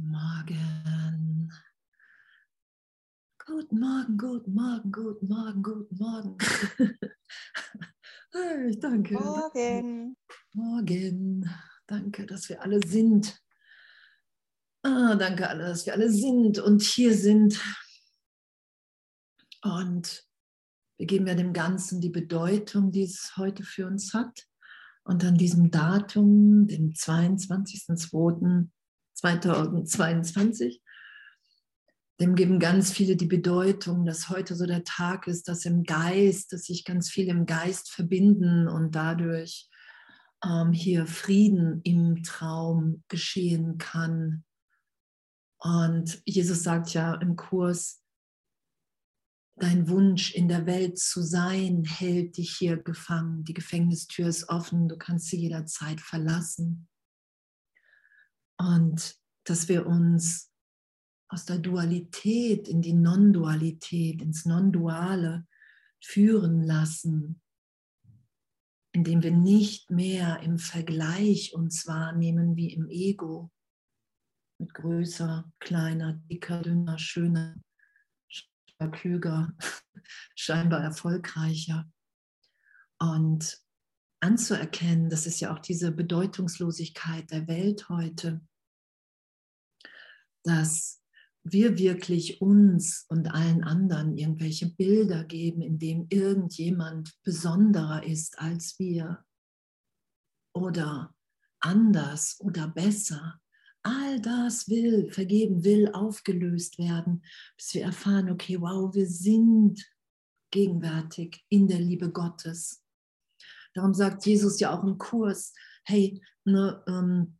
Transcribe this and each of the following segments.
Morgen. Guten Morgen, guten Morgen, guten Morgen, guten Morgen. ich danke. Morgen. Morgen. Danke, dass wir alle sind. Ah, danke alle, dass wir alle sind und hier sind. Und wir geben ja dem Ganzen die Bedeutung, die es heute für uns hat. Und an diesem Datum, dem 22.02.2022, dem geben ganz viele die Bedeutung, dass heute so der Tag ist, dass im Geist, dass sich ganz viel im Geist verbinden und dadurch ähm, hier Frieden im Traum geschehen kann. Und Jesus sagt ja im Kurs, dein Wunsch in der Welt zu sein, hält dich hier gefangen. Die Gefängnistür ist offen, du kannst sie jederzeit verlassen. Und dass wir uns aus der Dualität in die Non-Dualität, ins Non-Duale führen lassen, indem wir nicht mehr im Vergleich uns wahrnehmen wie im Ego, mit größer, kleiner, dicker, dünner, schöner, klüger, scheinbar erfolgreicher. Und anzuerkennen, das ist ja auch diese Bedeutungslosigkeit der Welt heute, dass wir wirklich uns und allen anderen irgendwelche Bilder geben, in denen irgendjemand besonderer ist als wir oder anders oder besser. All das will, vergeben will, aufgelöst werden, bis wir erfahren, okay, wow, wir sind gegenwärtig in der Liebe Gottes. Darum sagt Jesus ja auch im Kurs, hey, ne, ähm,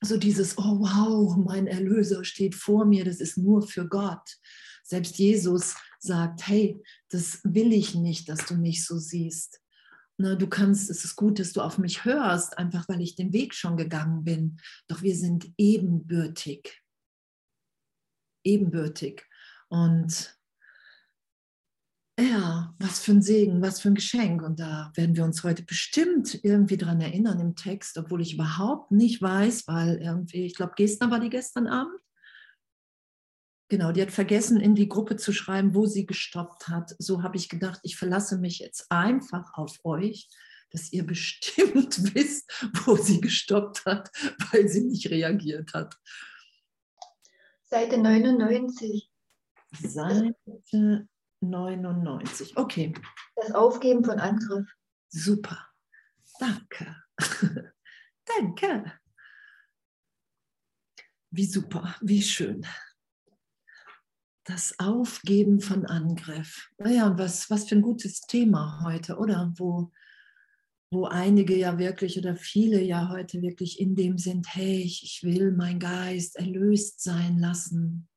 so dieses, oh wow, mein Erlöser steht vor mir, das ist nur für Gott. Selbst Jesus sagt, hey, das will ich nicht, dass du mich so siehst. Ne, du kannst, es ist gut, dass du auf mich hörst, einfach weil ich den Weg schon gegangen bin. Doch wir sind ebenbürtig. Ebenbürtig. Und ja, was für ein Segen, was für ein Geschenk. Und da werden wir uns heute bestimmt irgendwie dran erinnern im Text, obwohl ich überhaupt nicht weiß, weil irgendwie, ich glaube, Gestern war die gestern Abend. Genau, die hat vergessen, in die Gruppe zu schreiben, wo sie gestoppt hat. So habe ich gedacht, ich verlasse mich jetzt einfach auf euch, dass ihr bestimmt wisst, wo sie gestoppt hat, weil sie nicht reagiert hat. Seite 99. Seite 99. Okay. Das Aufgeben von Angriff. Super. Danke. Danke. Wie super, wie schön das Aufgeben von Angriff. Naja, und was, was für ein gutes Thema heute, oder? Wo, wo einige ja wirklich oder viele ja heute wirklich in dem sind, hey, ich, ich will mein Geist erlöst sein lassen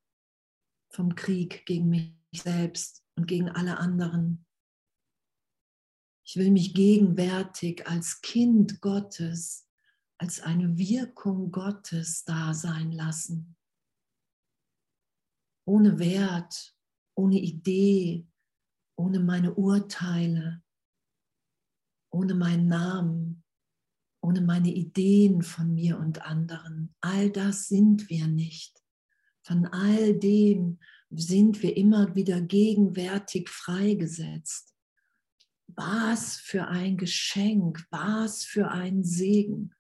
vom Krieg gegen mich selbst und gegen alle anderen. Ich will mich gegenwärtig als Kind Gottes, als eine Wirkung Gottes da sein lassen ohne Wert, ohne Idee, ohne meine Urteile, ohne meinen Namen, ohne meine Ideen von mir und anderen. All das sind wir nicht. Von all dem sind wir immer wieder gegenwärtig freigesetzt. Was für ein Geschenk, was für ein Segen.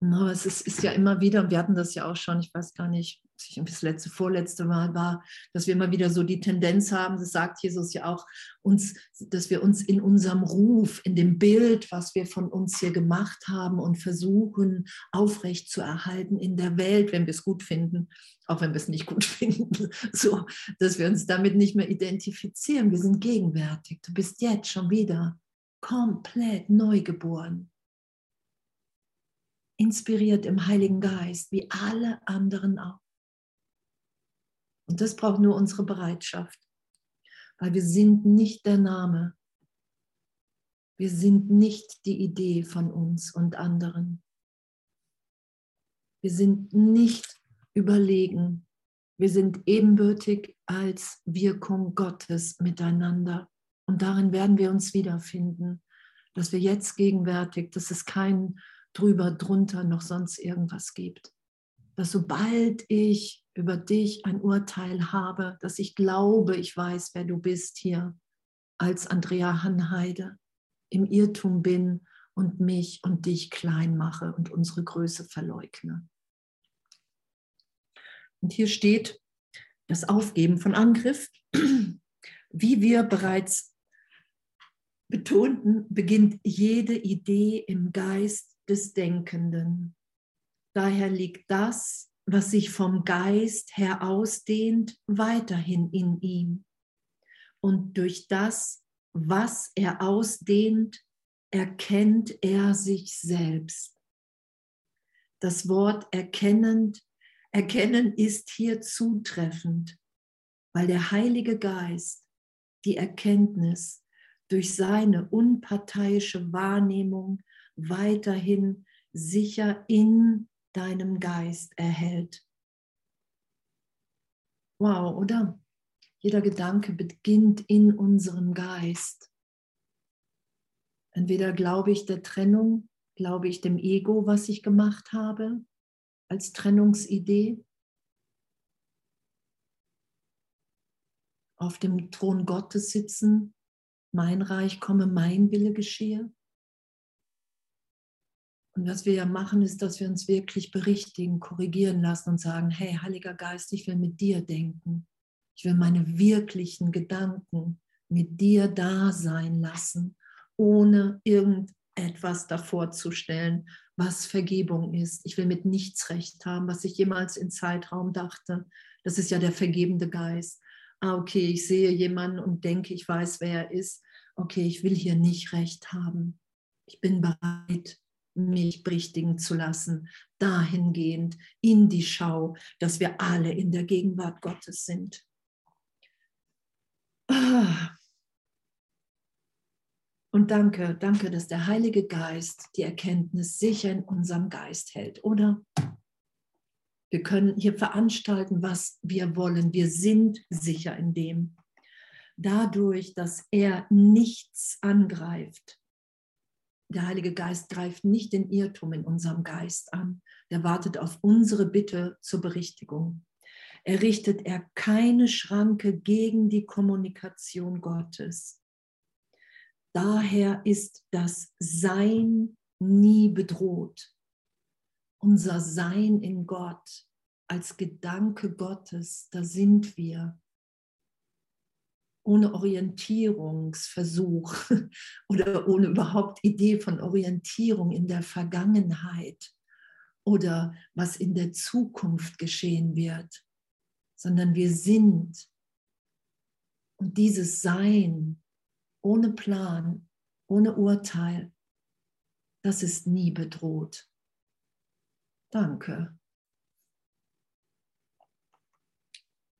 No, es ist, ist, ja immer wieder, wir hatten das ja auch schon, ich weiß gar nicht, das letzte, vorletzte Mal war, dass wir immer wieder so die Tendenz haben, das sagt Jesus ja auch, uns, dass wir uns in unserem Ruf, in dem Bild, was wir von uns hier gemacht haben und versuchen aufrecht zu erhalten in der Welt, wenn wir es gut finden, auch wenn wir es nicht gut finden, so, dass wir uns damit nicht mehr identifizieren. Wir sind gegenwärtig. Du bist jetzt schon wieder komplett neugeboren inspiriert im Heiligen Geist, wie alle anderen auch. Und das braucht nur unsere Bereitschaft, weil wir sind nicht der Name. Wir sind nicht die Idee von uns und anderen. Wir sind nicht überlegen. Wir sind ebenbürtig als Wirkung Gottes miteinander. Und darin werden wir uns wiederfinden, dass wir jetzt gegenwärtig, dass es kein drüber, drunter noch sonst irgendwas gibt. dass sobald ich über dich ein Urteil habe, dass ich glaube, ich weiß, wer du bist hier als Andrea Hanheide, im Irrtum bin und mich und dich klein mache und unsere Größe verleugne. Und hier steht das Aufgeben von Angriff. Wie wir bereits betonten, beginnt jede Idee im Geist des Denkenden. Daher liegt das, was sich vom Geist her ausdehnt, weiterhin in ihm. Und durch das, was er ausdehnt, erkennt er sich selbst. Das Wort erkennend, erkennen ist hier zutreffend, weil der Heilige Geist die Erkenntnis durch seine unparteiische Wahrnehmung weiterhin sicher in deinem Geist erhält. Wow, oder? Jeder Gedanke beginnt in unserem Geist. Entweder glaube ich der Trennung, glaube ich dem Ego, was ich gemacht habe, als Trennungsidee. Auf dem Thron Gottes sitzen, mein Reich komme, mein Wille geschehe. Und was wir ja machen, ist, dass wir uns wirklich berichtigen, korrigieren lassen und sagen, hey, Heiliger Geist, ich will mit dir denken. Ich will meine wirklichen Gedanken mit dir da sein lassen ohne irgendetwas davor zu stellen, was Vergebung ist. Ich will mit nichts recht haben, was ich jemals in Zeitraum dachte. Das ist ja der vergebende Geist. Ah, okay, ich sehe jemanden und denke, ich weiß, wer er ist. Okay, ich will hier nicht recht haben. Ich bin bereit, mich berichtigen zu lassen, dahingehend in die Schau, dass wir alle in der Gegenwart Gottes sind. Ah. Und danke, danke, dass der Heilige Geist die Erkenntnis sicher in unserem Geist hält, oder? Wir können hier veranstalten, was wir wollen. Wir sind sicher in dem. Dadurch, dass er nichts angreift. Der Heilige Geist greift nicht den Irrtum in unserem Geist an. Der wartet auf unsere Bitte zur Berichtigung. Errichtet er keine Schranke gegen die Kommunikation Gottes. Daher ist das Sein nie bedroht. Unser Sein in Gott als Gedanke Gottes, da sind wir ohne Orientierungsversuch oder ohne überhaupt Idee von Orientierung in der Vergangenheit oder was in der Zukunft geschehen wird, sondern wir sind. Und dieses Sein ohne Plan, ohne Urteil, das ist nie bedroht. Danke.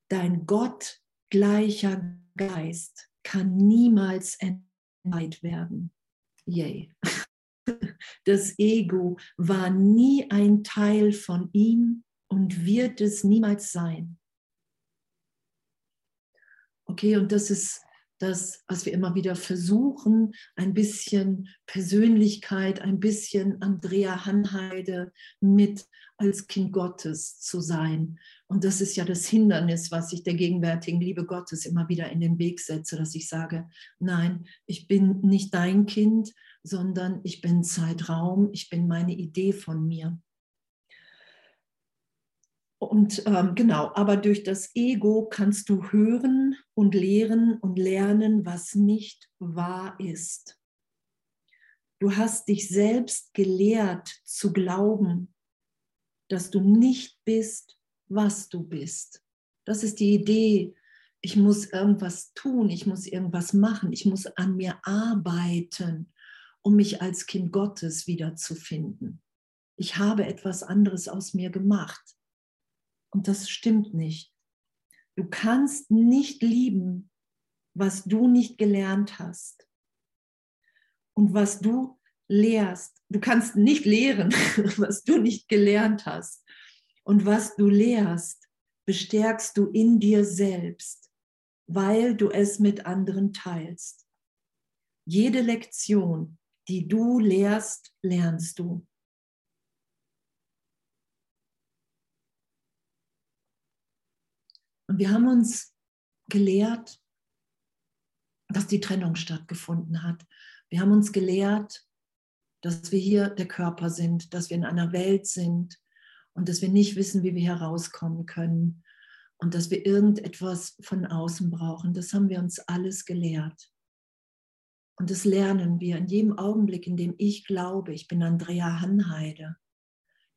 Dein gottgleicher Geist kann niemals entweiht werden. Yay. Das Ego war nie ein Teil von ihm und wird es niemals sein. Okay, und das ist das, was wir immer wieder versuchen, ein bisschen Persönlichkeit, ein bisschen Andrea Hanheide mit als Kind Gottes zu sein. Und das ist ja das Hindernis, was ich der gegenwärtigen Liebe Gottes immer wieder in den Weg setze, dass ich sage, nein, ich bin nicht dein Kind, sondern ich bin Zeitraum, ich bin meine Idee von mir. Und ähm, genau, aber durch das Ego kannst du hören und lehren und lernen, was nicht wahr ist. Du hast dich selbst gelehrt zu glauben, dass du nicht bist, was du bist. Das ist die Idee. Ich muss irgendwas tun, ich muss irgendwas machen, ich muss an mir arbeiten, um mich als Kind Gottes wiederzufinden. Ich habe etwas anderes aus mir gemacht. Und das stimmt nicht. Du kannst nicht lieben, was du nicht gelernt hast. Und was du lehrst. Du kannst nicht lehren, was du nicht gelernt hast. Und was du lehrst, bestärkst du in dir selbst, weil du es mit anderen teilst. Jede Lektion, die du lehrst, lernst du. Und wir haben uns gelehrt, dass die Trennung stattgefunden hat. Wir haben uns gelehrt, dass wir hier der Körper sind, dass wir in einer Welt sind und dass wir nicht wissen, wie wir herauskommen können und dass wir irgendetwas von außen brauchen. Das haben wir uns alles gelehrt. Und das lernen wir in jedem Augenblick, in dem ich glaube, ich bin Andrea Hanheide.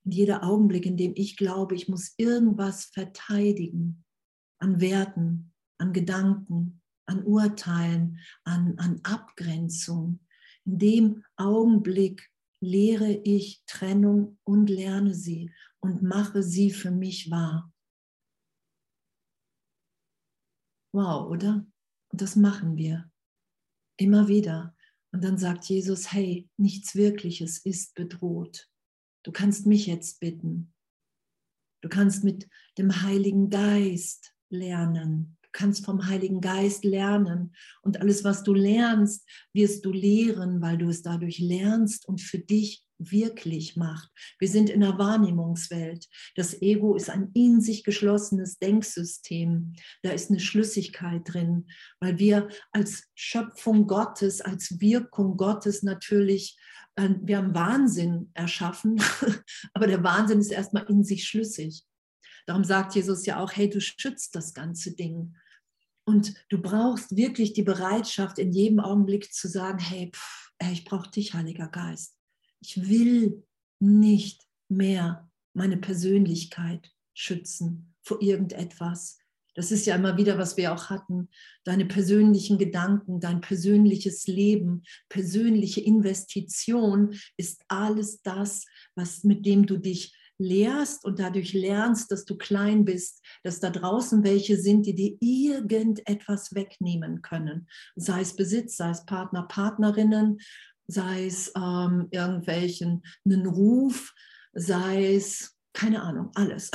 In jedem Augenblick, in dem ich glaube, ich muss irgendwas verteidigen an Werten, an Gedanken, an Urteilen, an, an Abgrenzung. In dem Augenblick lehre ich Trennung und lerne sie und mache sie für mich wahr. Wow, oder? Und das machen wir. Immer wieder. Und dann sagt Jesus, hey, nichts Wirkliches ist bedroht. Du kannst mich jetzt bitten. Du kannst mit dem Heiligen Geist lernen. Du kannst vom Heiligen Geist lernen. Und alles, was du lernst, wirst du lehren, weil du es dadurch lernst und für dich wirklich macht. Wir sind in der Wahrnehmungswelt. Das Ego ist ein in sich geschlossenes Denksystem. Da ist eine Schlüssigkeit drin, weil wir als Schöpfung Gottes, als Wirkung Gottes natürlich, äh, wir haben Wahnsinn erschaffen, aber der Wahnsinn ist erstmal in sich schlüssig. Darum sagt Jesus ja auch, hey, du schützt das ganze Ding. Und du brauchst wirklich die Bereitschaft, in jedem Augenblick zu sagen, hey, pff, ich brauche dich, Heiliger Geist. Ich will nicht mehr meine Persönlichkeit schützen vor irgendetwas. Das ist ja immer wieder, was wir auch hatten. Deine persönlichen Gedanken, dein persönliches Leben, persönliche Investition ist alles das, was mit dem du dich lehrst und dadurch lernst, dass du klein bist, dass da draußen welche sind, die dir irgendetwas wegnehmen können. Sei es Besitz, sei es Partner, Partnerinnen, sei es ähm, irgendwelchen einen Ruf, sei es, keine Ahnung, alles.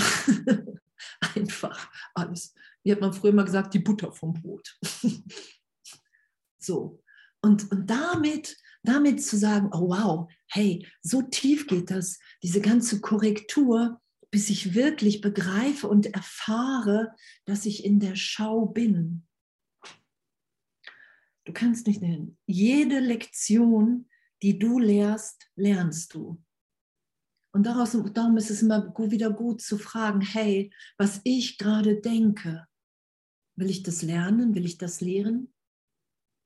Einfach alles. Wie hat man früher mal gesagt, die Butter vom Brot. so. Und, und damit, damit zu sagen, oh wow, hey, so tief geht das, diese ganze Korrektur, bis ich wirklich begreife und erfahre, dass ich in der Schau bin. Du kannst nicht nennen. Jede Lektion, die du lehrst, lernst du. Und daraus, darum ist es immer wieder gut zu fragen, hey, was ich gerade denke, will ich das lernen, will ich das lehren?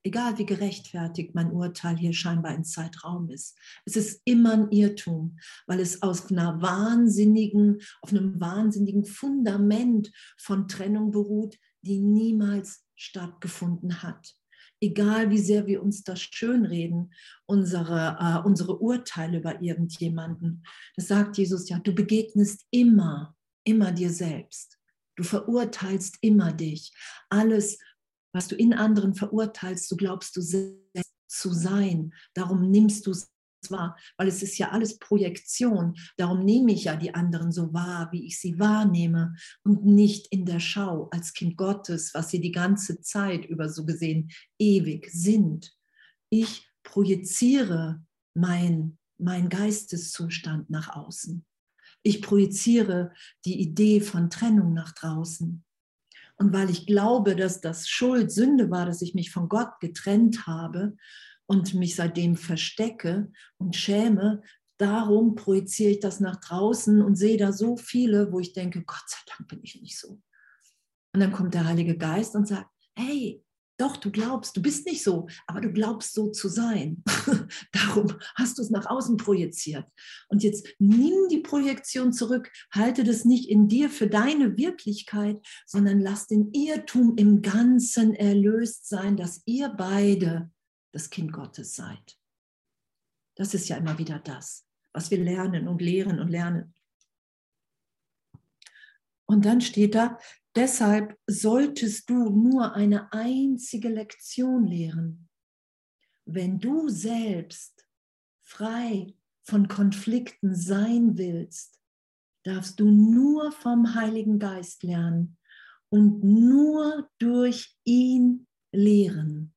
Egal wie gerechtfertigt mein Urteil hier scheinbar im Zeitraum ist. Es ist immer ein Irrtum, weil es aus einer wahnsinnigen, auf einem wahnsinnigen Fundament von Trennung beruht, die niemals stattgefunden hat egal wie sehr wir uns das schönreden, unsere, äh, unsere Urteile über irgendjemanden. Das sagt Jesus ja, du begegnest immer, immer dir selbst. Du verurteilst immer dich. Alles, was du in anderen verurteilst, du glaubst du selbst zu sein. Darum nimmst du es wahr, weil es ist ja alles Projektion. Darum nehme ich ja die anderen so wahr, wie ich sie wahrnehme und nicht in der Schau als Kind Gottes, was sie die ganze Zeit über so gesehen ewig sind. Ich projiziere mein, mein Geisteszustand nach außen. Ich projiziere die Idee von Trennung nach draußen. Und weil ich glaube, dass das Schuld, Sünde war, dass ich mich von Gott getrennt habe, und mich seitdem verstecke und schäme, darum projiziere ich das nach draußen und sehe da so viele, wo ich denke, Gott sei Dank bin ich nicht so. Und dann kommt der Heilige Geist und sagt, hey, doch, du glaubst, du bist nicht so, aber du glaubst so zu sein. Darum hast du es nach außen projiziert. Und jetzt nimm die Projektion zurück, halte das nicht in dir für deine Wirklichkeit, sondern lass den Irrtum im Ganzen erlöst sein, dass ihr beide das Kind Gottes seid. Das ist ja immer wieder das, was wir lernen und lehren und lernen. Und dann steht da, deshalb solltest du nur eine einzige Lektion lehren. Wenn du selbst frei von Konflikten sein willst, darfst du nur vom Heiligen Geist lernen und nur durch ihn lehren.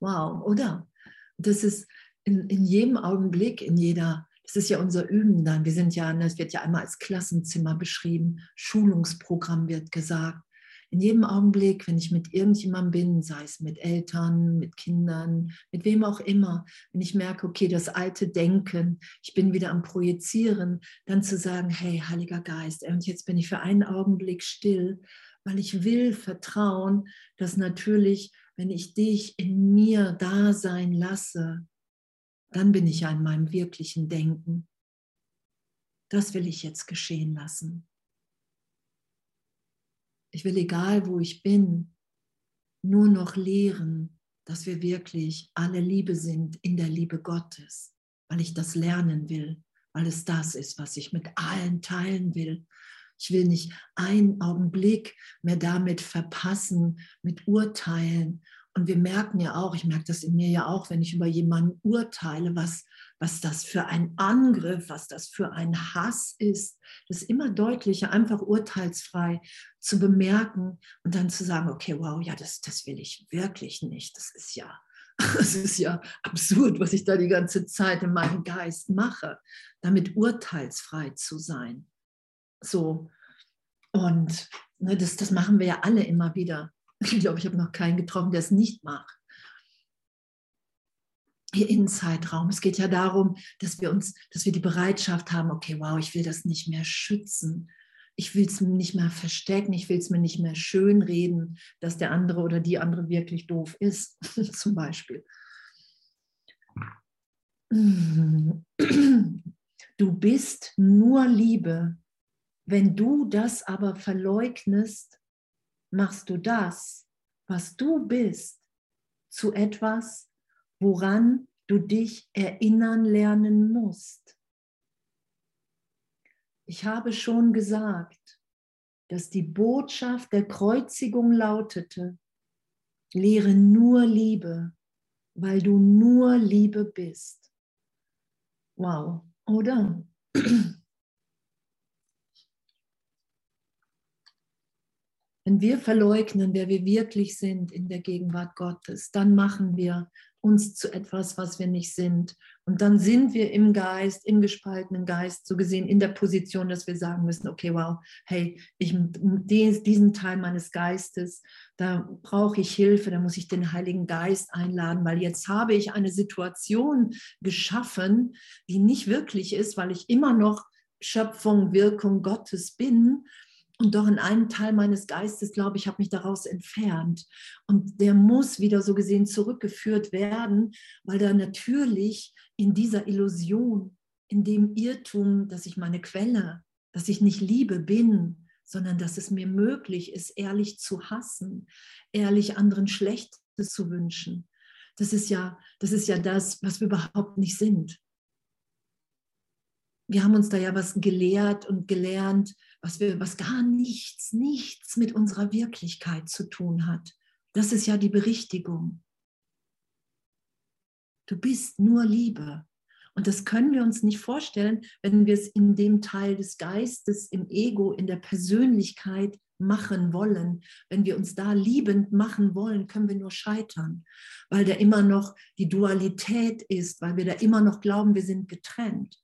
Wow, oder? Das ist in, in jedem Augenblick, in jeder, das ist ja unser Üben dann. Wir sind ja, das wird ja einmal als Klassenzimmer beschrieben, Schulungsprogramm wird gesagt. in jedem Augenblick, wenn ich mit irgendjemandem bin, sei es mit Eltern, mit Kindern, mit wem auch immer, wenn ich merke, okay, das alte Denken, ich bin wieder am Projizieren, dann zu sagen, hey, Heiliger Geist, und jetzt bin ich für einen Augenblick still, weil ich will vertrauen, dass natürlich, wenn ich dich in mir da sein lasse, dann bin ich ja in meinem wirklichen Denken. Das will ich jetzt geschehen lassen. Ich will, egal wo ich bin, nur noch lehren, dass wir wirklich alle Liebe sind in der Liebe Gottes, weil ich das lernen will, weil es das ist, was ich mit allen teilen will. Ich will nicht einen Augenblick mehr damit verpassen, mit Urteilen. Und wir merken ja auch, ich merke das in mir ja auch, wenn ich über jemanden urteile, was was das für ein Angriff, was das für ein Hass ist, das immer deutlicher, einfach urteilsfrei zu bemerken und dann zu sagen, okay, wow, ja, das, das will ich wirklich nicht. Das ist ja, das ist ja absurd, was ich da die ganze Zeit in meinem Geist mache, damit urteilsfrei zu sein. So. Und ne, das, das machen wir ja alle immer wieder. Ich glaube, ich habe noch keinen getroffen, der es nicht macht hier in Zeitraum. Es geht ja darum, dass wir uns, dass wir die Bereitschaft haben, okay, wow, ich will das nicht mehr schützen. Ich will es nicht mehr verstecken, ich will es mir nicht mehr schönreden, dass der andere oder die andere wirklich doof ist, zum Beispiel. Du bist nur Liebe. Wenn du das aber verleugnest, machst du das, was du bist, zu etwas, woran du dich erinnern lernen musst. Ich habe schon gesagt, dass die Botschaft der Kreuzigung lautete, lehre nur Liebe, weil du nur Liebe bist. Wow, oder? Wenn wir verleugnen, wer wir wirklich sind in der Gegenwart Gottes, dann machen wir uns zu etwas, was wir nicht sind. Und dann sind wir im Geist, im gespaltenen Geist, so gesehen in der Position, dass wir sagen müssen, okay, wow, hey, ich, diesen Teil meines Geistes, da brauche ich Hilfe, da muss ich den Heiligen Geist einladen, weil jetzt habe ich eine Situation geschaffen, die nicht wirklich ist, weil ich immer noch Schöpfung, Wirkung Gottes bin, und doch in einem Teil meines Geistes, glaube ich, habe mich daraus entfernt. Und der muss wieder so gesehen zurückgeführt werden, weil da natürlich in dieser Illusion, in dem Irrtum, dass ich meine Quelle, dass ich nicht Liebe bin, sondern dass es mir möglich ist, ehrlich zu hassen, ehrlich anderen Schlechtes zu wünschen. Das ist ja, das ist ja das, was wir überhaupt nicht sind. Wir haben uns da ja was gelehrt und gelernt, was, wir, was gar nichts, nichts mit unserer Wirklichkeit zu tun hat. Das ist ja die Berichtigung. Du bist nur Liebe. Und das können wir uns nicht vorstellen, wenn wir es in dem Teil des Geistes, im Ego, in der Persönlichkeit machen wollen. Wenn wir uns da liebend machen wollen, können wir nur scheitern, weil da immer noch die Dualität ist, weil wir da immer noch glauben, wir sind getrennt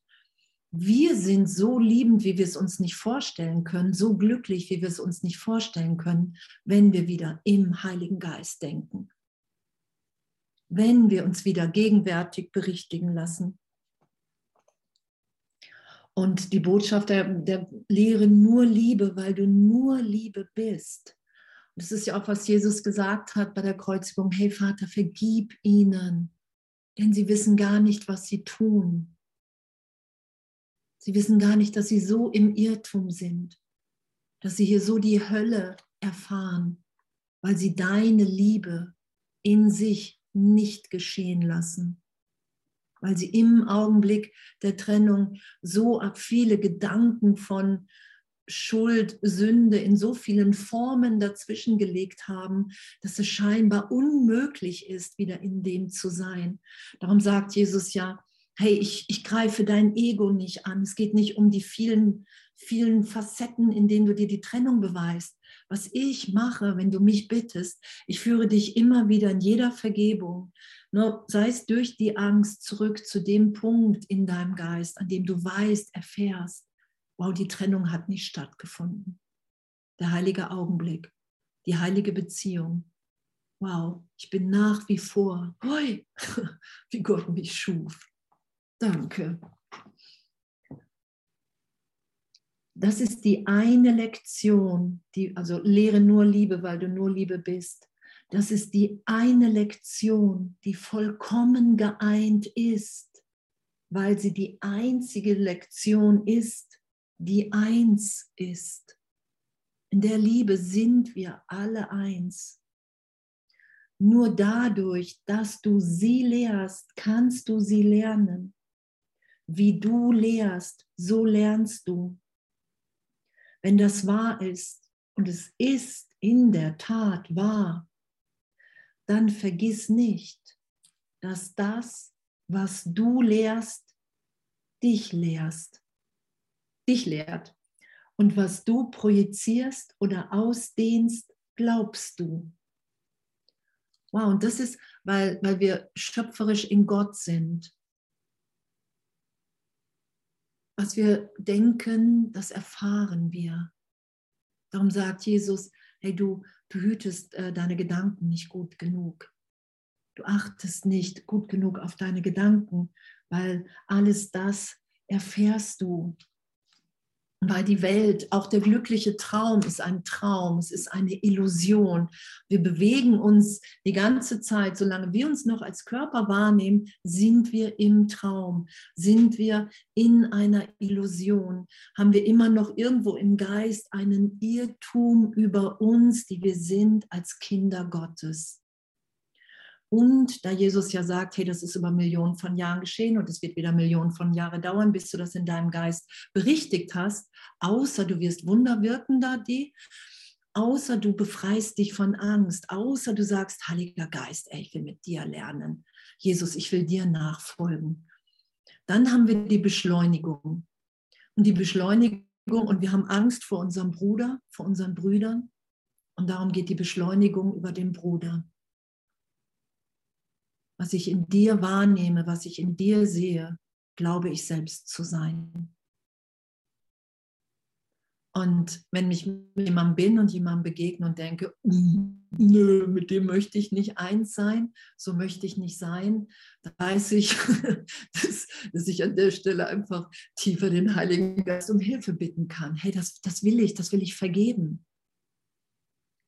wir sind so liebend, wie wir es uns nicht vorstellen können, so glücklich, wie wir es uns nicht vorstellen können, wenn wir wieder im Heiligen Geist denken. Wenn wir uns wieder gegenwärtig berichtigen lassen. Und die Botschaft der, der Lehre nur Liebe, weil du nur Liebe bist. das ist ja auch, was Jesus gesagt hat bei der Kreuzigung. Hey Vater, vergib ihnen, denn sie wissen gar nicht, was sie tun. Sie wissen gar nicht, dass sie so im Irrtum sind, dass sie hier so die Hölle erfahren, weil sie deine Liebe in sich nicht geschehen lassen, weil sie im Augenblick der Trennung so viele Gedanken von Schuld, Sünde in so vielen Formen dazwischen gelegt haben, dass es scheinbar unmöglich ist, wieder in dem zu sein. Darum sagt Jesus ja, hey, ich, ich greife dein Ego nicht an. Es geht nicht um die vielen, vielen Facetten, in denen du dir die Trennung beweist. Was ich mache, wenn du mich bittest, ich führe dich immer wieder in jeder Vergebung, nur sei es durch die Angst zurück zu dem Punkt in deinem Geist, an dem du weißt, erfährst, wow, die Trennung hat nicht stattgefunden. Der heilige Augenblick, die heilige Beziehung. Wow, ich bin nach wie vor, hoi, wie Gott mich schuf. Danke. Das ist die eine Lektion, die, also lehre nur Liebe, weil du nur Liebe bist. Das ist die eine Lektion, die vollkommen geeint ist, weil sie die einzige Lektion ist, die eins ist. In der Liebe sind wir alle eins. Nur dadurch, dass du sie lehrst, kannst du sie lernen. Wie du lehrst, so lernst du. Wenn das wahr ist, und es ist in der Tat wahr, dann vergiss nicht, dass das, was du lehrst, dich lehrst, dich lehrt. Und was du projizierst oder ausdehnst, glaubst du. Wow, und das ist, weil, weil wir schöpferisch in Gott sind. Was wir denken, das erfahren wir. Darum sagt Jesus, hey, du, du hütest äh, deine Gedanken nicht gut genug. Du achtest nicht gut genug auf deine Gedanken, weil alles das erfährst du weil die Welt, auch der glückliche Traum ist ein Traum, es ist eine Illusion. Wir bewegen uns die ganze Zeit, solange wir uns noch als Körper wahrnehmen, sind wir im Traum, sind wir in einer Illusion, haben wir immer noch irgendwo im Geist einen Irrtum über uns, die wir sind als Kinder Gottes. Und da Jesus ja sagt, hey, das ist über Millionen von Jahren geschehen und es wird wieder Millionen von Jahren dauern, bis du das in deinem Geist berichtigt hast, außer du wirst Wunder wirken da, die, außer du befreist dich von Angst, außer du sagst, Heiliger Geist, ey, ich will mit dir lernen. Jesus, ich will dir nachfolgen. Dann haben wir die Beschleunigung. Und die Beschleunigung, und wir haben Angst vor unserem Bruder, vor unseren Brüdern. Und darum geht die Beschleunigung über den Bruder was ich in dir wahrnehme, was ich in dir sehe, glaube ich selbst zu sein. Und wenn ich mit jemandem bin und jemandem begegne und denke, mm, nö, mit dem möchte ich nicht eins sein, so möchte ich nicht sein, dann weiß ich, dass, dass, ich an der Stelle einfach tiefer den Heiligen Geist um Hilfe bitten kann. Hey, das, das will ich, das will ich vergeben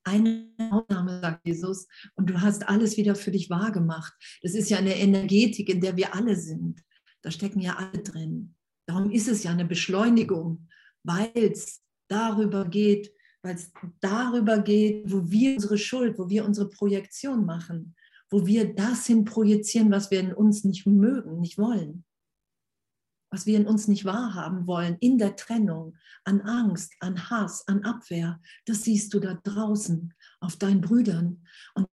eine Aufnahme, sagt Jesus, und du hast alles wieder für dich wahrgemacht. Das ist ja eine Energetik, in der wir alle sind. Da stecken ja alle drin. Darum ist es ja eine Beschleunigung, weil es darüber geht, weil es darüber geht, wo wir unsere Schuld, wo wir unsere Projektion machen, wo wir das hin projizieren, was wir in uns nicht mögen, nicht wollen was wir in uns nicht wahrhaben wollen, in der Trennung, an Angst, an Hass, an Abwehr, das siehst du da draußen auf deinen Brüdern. Und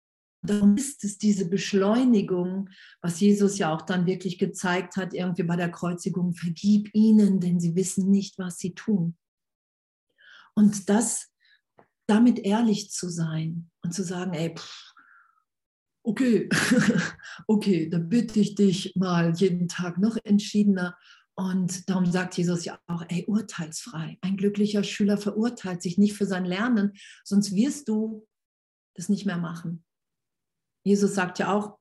darum ist es diese Beschleunigung, was Jesus ja auch dann wirklich gezeigt hat, irgendwie bei der Kreuzigung, vergib ihnen, denn sie wissen nicht, was sie tun. Und das, damit ehrlich zu sein und zu sagen, ey, pff, okay, okay, dann bitte ich dich mal jeden Tag noch entschiedener und darum sagt Jesus ja auch, ey, urteilsfrei. Ein glücklicher Schüler verurteilt sich nicht für sein Lernen, sonst wirst du das nicht mehr machen. Jesus sagt ja auch,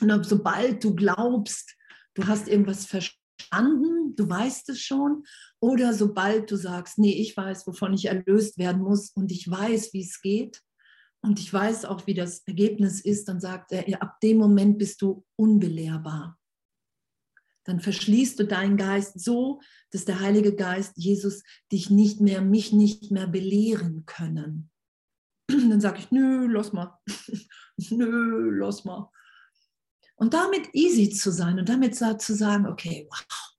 sobald du glaubst, du hast irgendwas verstanden, du weißt es schon, oder sobald du sagst, nee, ich weiß, wovon ich erlöst werden muss und ich weiß, wie es geht und ich weiß auch, wie das Ergebnis ist, dann sagt er, ab dem Moment bist du unbelehrbar dann verschließt du deinen Geist so, dass der Heilige Geist, Jesus, dich nicht mehr, mich nicht mehr belehren können. Dann sage ich, nö, lass mal, nö, lass mal. Und damit easy zu sein und damit zu sagen, okay, wow,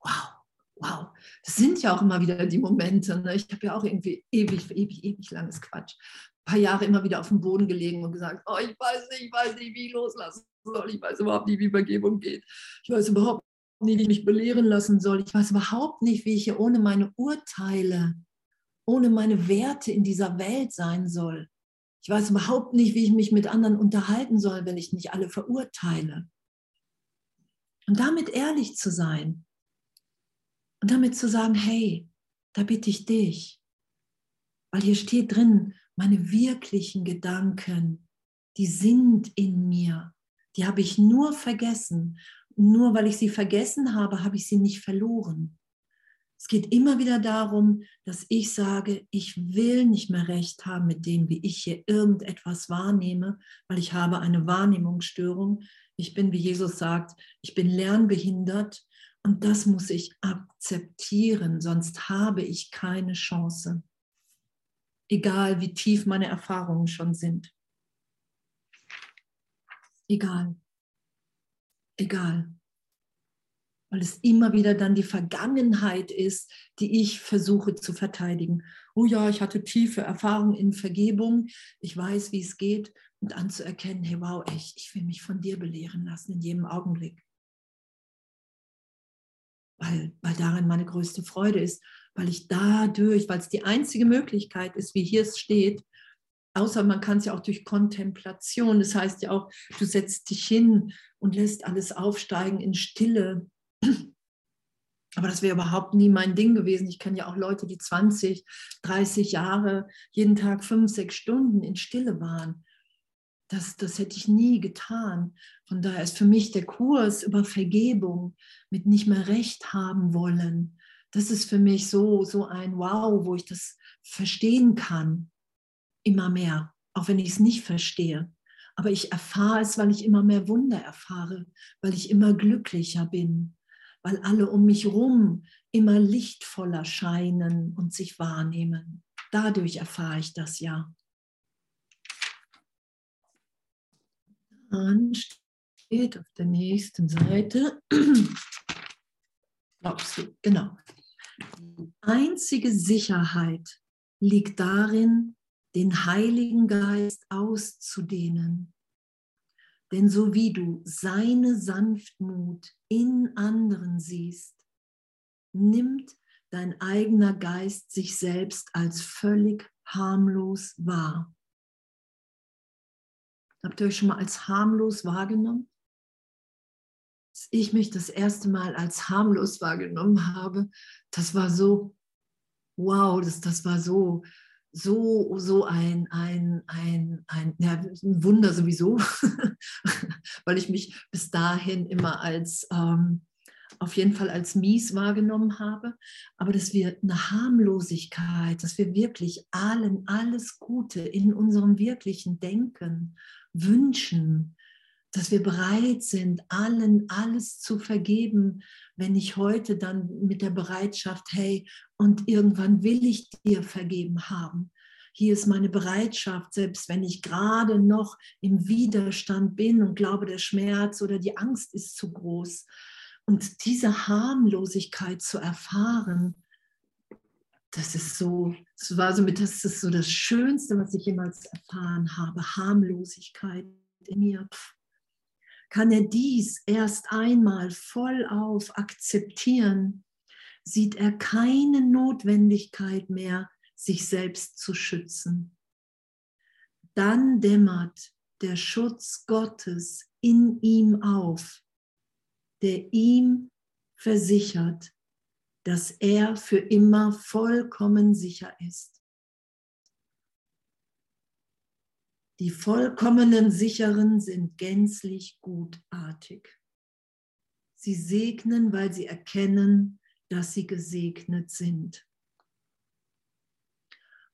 wow, wow. Das sind ja auch immer wieder die Momente. Ne? Ich habe ja auch irgendwie ewig, ewig, ewig langes Quatsch. Paar Jahre immer wieder auf dem Boden gelegen und gesagt, oh, ich weiß nicht, ich weiß nicht, wie ich loslassen soll. Ich weiß überhaupt nicht, wie Vergebung geht. Ich weiß überhaupt nicht, wie ich mich belehren lassen soll. Ich weiß überhaupt nicht, wie ich hier ohne meine Urteile, ohne meine Werte in dieser Welt sein soll. Ich weiß überhaupt nicht, wie ich mich mit anderen unterhalten soll, wenn ich nicht alle verurteile. Und damit ehrlich zu sein und damit zu sagen, hey, da bitte ich dich. Weil hier steht drin, meine wirklichen Gedanken, die sind in mir. Die habe ich nur vergessen. Nur weil ich sie vergessen habe, habe ich sie nicht verloren. Es geht immer wieder darum, dass ich sage, ich will nicht mehr recht haben mit dem, wie ich hier irgendetwas wahrnehme, weil ich habe eine Wahrnehmungsstörung. Ich bin, wie Jesus sagt, ich bin lernbehindert und das muss ich akzeptieren, sonst habe ich keine Chance. Egal wie tief meine Erfahrungen schon sind. Egal. Egal weil es immer wieder dann die Vergangenheit ist, die ich versuche zu verteidigen. Oh ja, ich hatte tiefe Erfahrungen in Vergebung, ich weiß, wie es geht und anzuerkennen, hey wow, echt, ich will mich von dir belehren lassen in jedem Augenblick. Weil, weil darin meine größte Freude ist, weil ich dadurch, weil es die einzige Möglichkeit ist, wie hier es steht, außer man kann es ja auch durch Kontemplation, das heißt ja auch, du setzt dich hin und lässt alles aufsteigen in Stille aber das wäre überhaupt nie mein Ding gewesen. Ich kenne ja auch Leute, die 20, 30 Jahre, jeden Tag fünf, sechs Stunden in Stille waren. Das, das hätte ich nie getan. Von daher ist für mich der Kurs über Vergebung mit nicht mehr Recht haben wollen. Das ist für mich so, so ein Wow, wo ich das verstehen kann. Immer mehr, auch wenn ich es nicht verstehe. Aber ich erfahre es, weil ich immer mehr Wunder erfahre, weil ich immer glücklicher bin, weil alle um mich herum immer lichtvoller scheinen und sich wahrnehmen. Dadurch erfahre ich das ja. Dann steht auf der nächsten Seite, glaubst du, genau. Die einzige Sicherheit liegt darin, den Heiligen Geist auszudehnen denn so wie du seine Sanftmut in anderen siehst, nimmt dein eigener Geist sich selbst als völlig harmlos wahr. Habt ihr euch schon mal als harmlos wahrgenommen? Als ich mich das erste Mal als harmlos wahrgenommen habe, das war so, wow, das, das war so, so, so ein, ein, ein, ein, ja, ein Wunder sowieso, weil ich mich bis dahin immer als, ähm, auf jeden Fall als mies wahrgenommen habe, aber dass wir eine Harmlosigkeit, dass wir wirklich allen alles Gute in unserem wirklichen Denken wünschen, dass wir bereit sind, allen alles zu vergeben, wenn ich heute dann mit der Bereitschaft, hey, und irgendwann will ich dir vergeben haben. Hier ist meine Bereitschaft, selbst wenn ich gerade noch im Widerstand bin und glaube, der Schmerz oder die Angst ist zu groß. Und diese Harmlosigkeit zu erfahren, das ist so, das war so mit, das ist so das Schönste, was ich jemals erfahren habe. Harmlosigkeit in mir kann er dies erst einmal vollauf akzeptieren, sieht er keine Notwendigkeit mehr, sich selbst zu schützen. Dann dämmert der Schutz Gottes in ihm auf, der ihm versichert, dass er für immer vollkommen sicher ist. Die vollkommenen Sicheren sind gänzlich gutartig. Sie segnen, weil sie erkennen, dass sie gesegnet sind.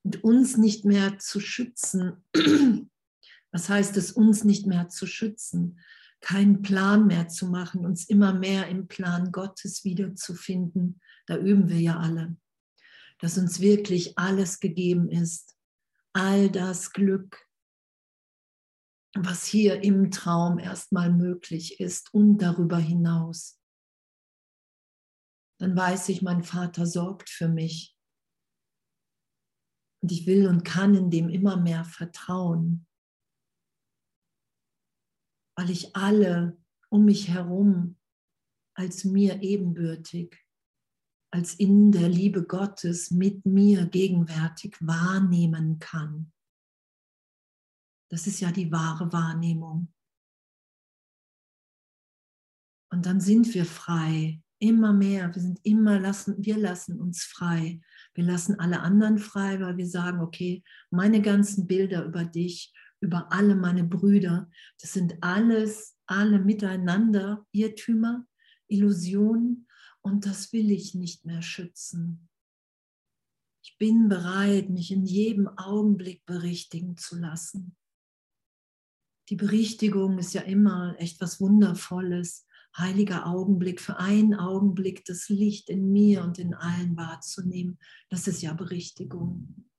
Und uns nicht mehr zu schützen, was heißt es, uns nicht mehr zu schützen? Keinen Plan mehr zu machen, uns immer mehr im Plan Gottes wiederzufinden. Da üben wir ja alle, dass uns wirklich alles gegeben ist. All das Glück, was hier im Traum erstmal möglich ist und darüber hinaus. Dann weiß ich, mein Vater sorgt für mich. Und ich will und kann in dem immer mehr vertrauen, weil ich alle um mich herum als mir ebenbürtig, als in der Liebe Gottes mit mir gegenwärtig wahrnehmen kann. Das ist ja die wahre Wahrnehmung. Und dann sind wir frei Immer mehr. Wir sind immer lassen, wir lassen uns frei. Wir lassen alle anderen frei, weil wir sagen, okay, meine ganzen Bilder über dich, über alle meine Brüder, das sind alles, alle miteinander Irrtümer, Illusionen und das will ich nicht mehr schützen. Ich bin bereit, mich in jedem Augenblick berichtigen zu lassen. Die Berichtigung ist ja immer echt was Wundervolles heiliger Augenblick, für einen Augenblick das Licht in mir und in allen wahrzunehmen, das ist ja Berichtigung.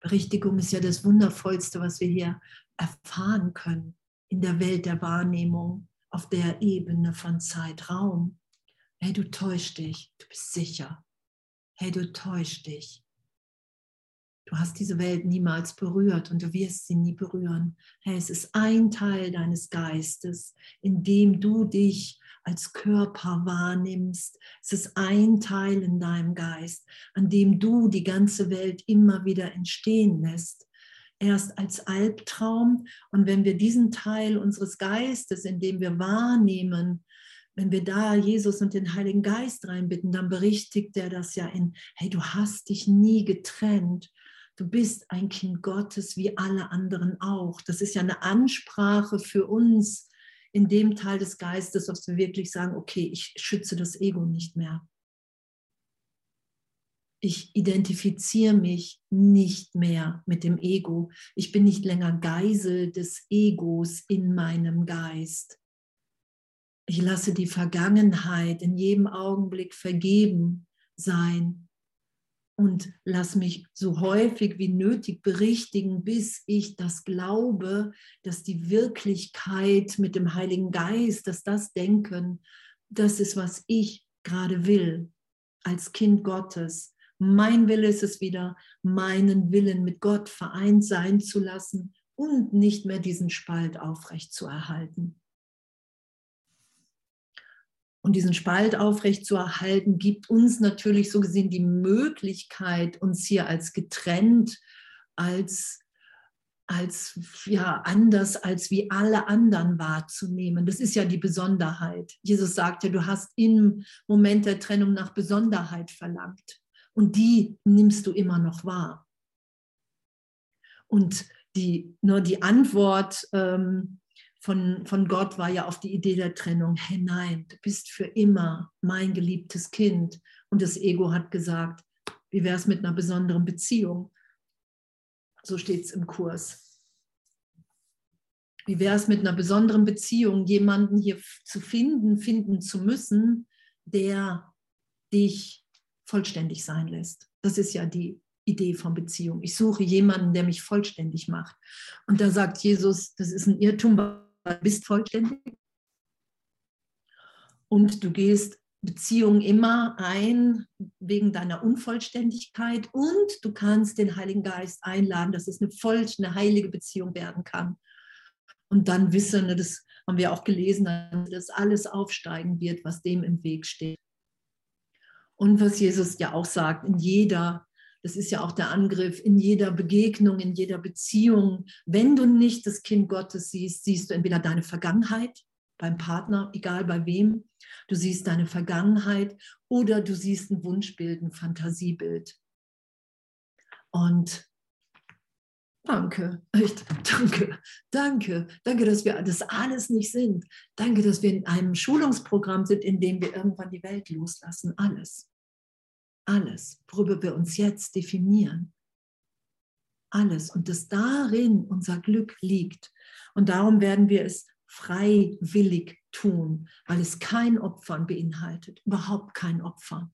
Berichtigung ist ja das Wundervollste, was wir hier erfahren können in der Welt der Wahrnehmung, auf der Ebene von Zeitraum. Hey, du täuschst dich, du bist sicher. Hey, du täuschst dich. Du hast diese Welt niemals berührt und du wirst sie nie berühren. Hey, es ist ein Teil deines Geistes, in dem du dich als Körper wahrnimmst. Es ist ein Teil in deinem Geist, an dem du die ganze Welt immer wieder entstehen lässt. Erst als Albtraum. Und wenn wir diesen Teil unseres Geistes, in dem wir wahrnehmen, wenn wir da Jesus und den Heiligen Geist reinbitten, dann berichtigt er das ja in, hey, du hast dich nie getrennt. Du bist ein Kind Gottes wie alle anderen auch. Das ist ja eine Ansprache für uns in dem Teil des Geistes, dass wir wirklich sagen, okay, ich schütze das Ego nicht mehr. Ich identifiziere mich nicht mehr mit dem Ego. Ich bin nicht länger Geisel des Egos in meinem Geist. Ich lasse die Vergangenheit in jedem Augenblick vergeben sein und lass mich so häufig wie nötig berichtigen, bis ich das glaube, dass die Wirklichkeit mit dem Heiligen Geist, dass das Denken, das ist, was ich gerade will als Kind Gottes. Mein Wille ist es wieder, meinen Willen mit Gott vereint sein zu lassen und nicht mehr diesen Spalt aufrecht zu erhalten. Und diesen Spalt aufrecht zu erhalten, gibt uns natürlich so gesehen die Möglichkeit, uns hier als getrennt, als, als ja, anders als wie alle anderen wahrzunehmen. Das ist ja die Besonderheit. Jesus sagte, du hast im Moment der Trennung nach Besonderheit verlangt. Und die nimmst du immer noch wahr. Und die, nur die Antwort, ähm, von, von Gott war ja auf die Idee der Trennung, hey nein, du bist für immer mein geliebtes Kind. Und das Ego hat gesagt, wie wäre es mit einer besonderen Beziehung? So steht es im Kurs. Wie wäre es mit einer besonderen Beziehung, jemanden hier zu finden, finden zu müssen, der dich vollständig sein lässt? Das ist ja die Idee von Beziehung. Ich suche jemanden, der mich vollständig macht. Und da sagt Jesus, das ist ein Irrtum, bist vollständig. Und du gehst Beziehungen immer ein wegen deiner Unvollständigkeit und du kannst den Heiligen Geist einladen, dass es eine voll, eine heilige Beziehung werden kann. Und dann wissen, das haben wir auch gelesen, dass alles aufsteigen wird, was dem im Weg steht. Und was Jesus ja auch sagt, in jeder das ist ja auch der Angriff in jeder Begegnung, in jeder Beziehung. Wenn du nicht das Kind Gottes siehst, siehst du entweder deine Vergangenheit beim Partner, egal bei wem. Du siehst deine Vergangenheit oder du siehst ein Wunschbild, ein Fantasiebild. Und Danke, echt, danke, danke, danke, dass wir das alles nicht sind. Danke, dass wir in einem Schulungsprogramm sind, in dem wir irgendwann die Welt loslassen. Alles. Alles, worüber wir uns jetzt definieren. Alles. Und dass darin unser Glück liegt. Und darum werden wir es freiwillig tun, weil es kein Opfern beinhaltet, überhaupt kein Opfern.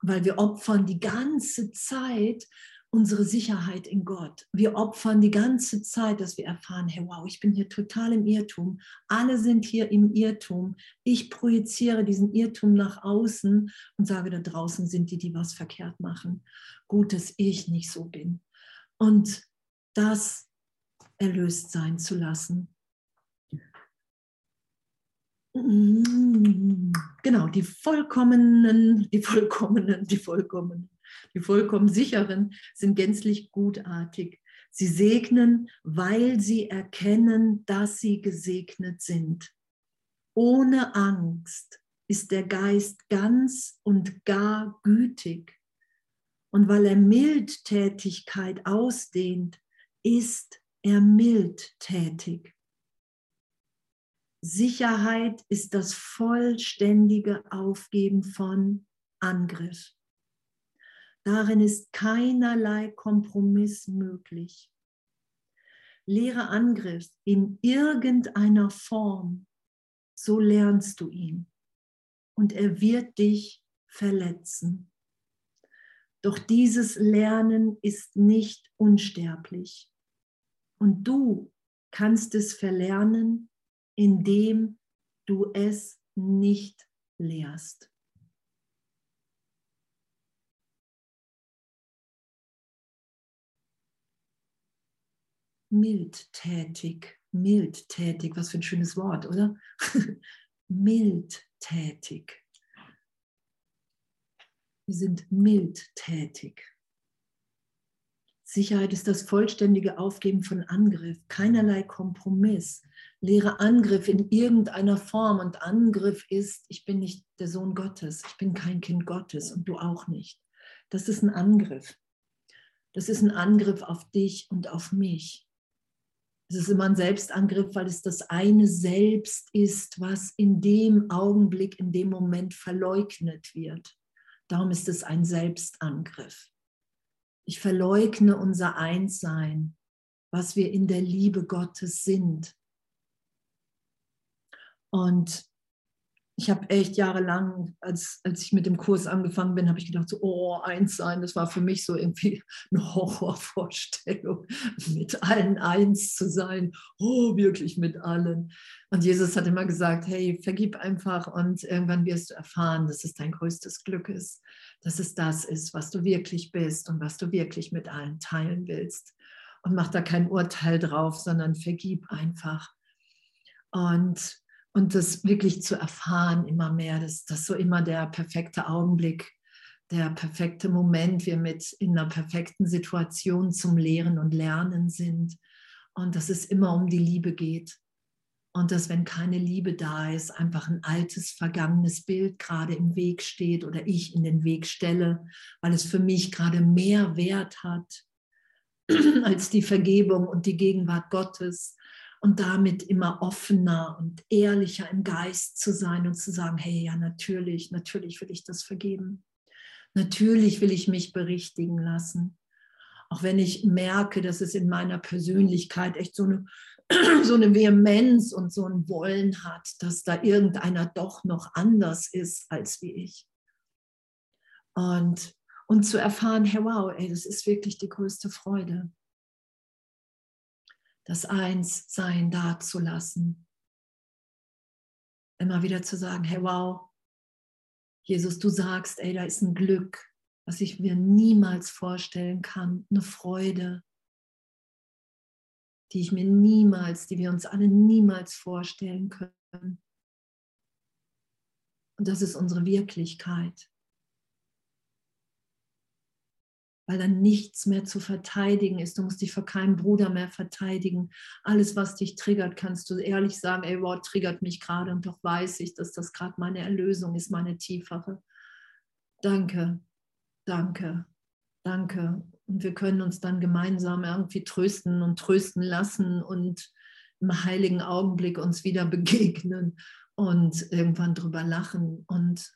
Weil wir opfern die ganze Zeit unsere Sicherheit in Gott. Wir opfern die ganze Zeit, dass wir erfahren, hey, wow, ich bin hier total im Irrtum. Alle sind hier im Irrtum. Ich projiziere diesen Irrtum nach außen und sage, da draußen sind die, die was verkehrt machen. Gut, dass ich nicht so bin. Und das erlöst sein zu lassen. Genau, die vollkommenen, die vollkommenen, die vollkommenen die vollkommen sicheren sind gänzlich gutartig. Sie segnen, weil sie erkennen, dass sie gesegnet sind. Ohne Angst ist der Geist ganz und gar gütig. Und weil er Mildtätigkeit ausdehnt, ist er mildtätig. Sicherheit ist das vollständige Aufgeben von Angriff. Darin ist keinerlei Kompromiss möglich. Lehre Angriff in irgendeiner Form, so lernst du ihn. Und er wird dich verletzen. Doch dieses Lernen ist nicht unsterblich. Und du kannst es verlernen, indem du es nicht lehrst. Mildtätig, mildtätig, was für ein schönes Wort, oder? mildtätig. Wir sind mildtätig. Sicherheit ist das vollständige Aufgeben von Angriff, keinerlei Kompromiss. Lehre Angriff in irgendeiner Form und Angriff ist, ich bin nicht der Sohn Gottes, ich bin kein Kind Gottes und du auch nicht. Das ist ein Angriff. Das ist ein Angriff auf dich und auf mich. Es ist immer ein Selbstangriff, weil es das eine Selbst ist, was in dem Augenblick, in dem Moment verleugnet wird. Darum ist es ein Selbstangriff. Ich verleugne unser Einssein, was wir in der Liebe Gottes sind. Und ich habe echt jahrelang, als, als ich mit dem Kurs angefangen bin, habe ich gedacht, so, oh, eins sein, das war für mich so irgendwie eine Horrorvorstellung, mit allen eins zu sein. Oh, wirklich mit allen. Und Jesus hat immer gesagt, hey, vergib einfach und irgendwann wirst du erfahren, dass es dein größtes Glück ist, dass es das ist, was du wirklich bist und was du wirklich mit allen teilen willst. Und mach da kein Urteil drauf, sondern vergib einfach. Und und das wirklich zu erfahren immer mehr, dass das so immer der perfekte Augenblick, der perfekte Moment, wir mit in einer perfekten Situation zum Lehren und Lernen sind. Und dass es immer um die Liebe geht. Und dass wenn keine Liebe da ist, einfach ein altes, vergangenes Bild gerade im Weg steht oder ich in den Weg stelle, weil es für mich gerade mehr Wert hat als die Vergebung und die Gegenwart Gottes und damit immer offener und ehrlicher im Geist zu sein und zu sagen, hey, ja, natürlich, natürlich will ich das vergeben. Natürlich will ich mich berichtigen lassen. Auch wenn ich merke, dass es in meiner Persönlichkeit echt so eine, so eine Vehemenz und so ein Wollen hat, dass da irgendeiner doch noch anders ist als wie ich. Und, und zu erfahren, hey, wow, ey, das ist wirklich die größte Freude das Einssein dazulassen. Immer wieder zu sagen, hey wow, Jesus, du sagst, ey, da ist ein Glück, was ich mir niemals vorstellen kann, eine Freude, die ich mir niemals, die wir uns alle niemals vorstellen können. Und das ist unsere Wirklichkeit. Weil dann nichts mehr zu verteidigen ist. Du musst dich vor keinem Bruder mehr verteidigen. Alles, was dich triggert, kannst du ehrlich sagen, ey, wow, triggert mich gerade und doch weiß ich, dass das gerade meine Erlösung ist, meine tiefere. Danke, danke, danke. Und wir können uns dann gemeinsam irgendwie trösten und trösten lassen und im heiligen Augenblick uns wieder begegnen und irgendwann drüber lachen und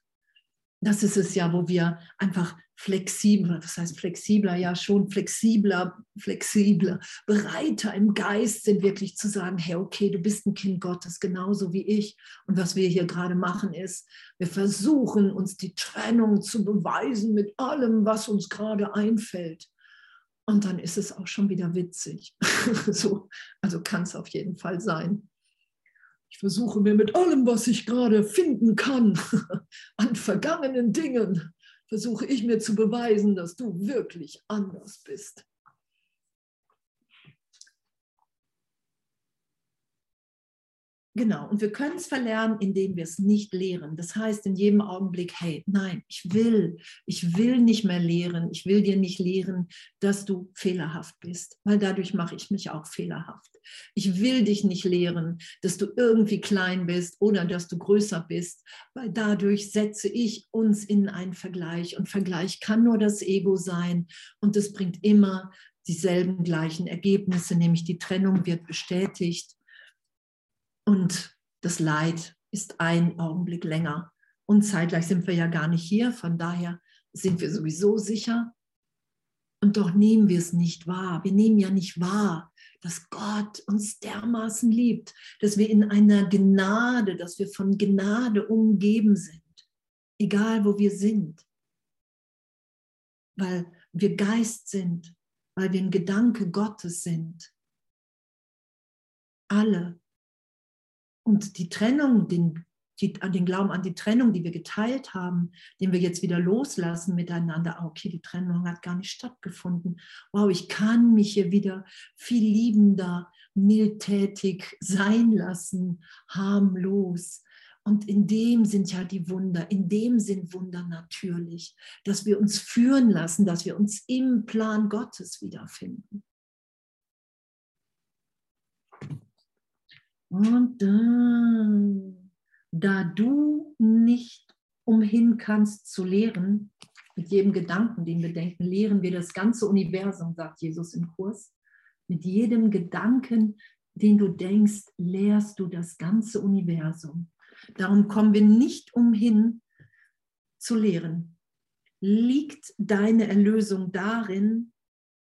das ist es ja, wo wir einfach flexibler, das heißt flexibler, ja schon flexibler, flexibler, bereiter im Geist sind, wirklich zu sagen, hey, okay, du bist ein Kind Gottes, genauso wie ich. Und was wir hier gerade machen, ist, wir versuchen uns die Trennung zu beweisen mit allem, was uns gerade einfällt. Und dann ist es auch schon wieder witzig. so, also kann es auf jeden Fall sein. Ich versuche mir mit allem, was ich gerade finden kann, an vergangenen Dingen, versuche ich mir zu beweisen, dass du wirklich anders bist. Genau, und wir können es verlernen, indem wir es nicht lehren. Das heißt in jedem Augenblick, hey, nein, ich will, ich will nicht mehr lehren, ich will dir nicht lehren, dass du fehlerhaft bist, weil dadurch mache ich mich auch fehlerhaft. Ich will dich nicht lehren, dass du irgendwie klein bist oder dass du größer bist, weil dadurch setze ich uns in einen Vergleich und Vergleich kann nur das Ego sein und es bringt immer dieselben gleichen Ergebnisse, nämlich die Trennung wird bestätigt und das Leid ist ein Augenblick länger. Und zeitgleich sind wir ja gar nicht hier, von daher sind wir sowieso sicher. Und doch nehmen wir es nicht wahr. Wir nehmen ja nicht wahr, dass Gott uns dermaßen liebt, dass wir in einer Gnade, dass wir von Gnade umgeben sind, egal wo wir sind. Weil wir Geist sind, weil wir ein Gedanke Gottes sind. Alle und die Trennung, den, die, an den Glauben an die Trennung, die wir geteilt haben, den wir jetzt wieder loslassen miteinander. Ah, okay, die Trennung hat gar nicht stattgefunden. Wow, ich kann mich hier wieder viel liebender, mildtätig sein lassen, harmlos. Und in dem sind ja die Wunder, in dem sind Wunder natürlich, dass wir uns führen lassen, dass wir uns im Plan Gottes wiederfinden. Und dann, da du nicht umhin kannst zu lehren, mit jedem Gedanken, den wir denken, lehren wir das ganze Universum, sagt Jesus im Kurs. Mit jedem Gedanken, den du denkst, lehrst du das ganze Universum. Darum kommen wir nicht umhin zu lehren. Liegt deine Erlösung darin,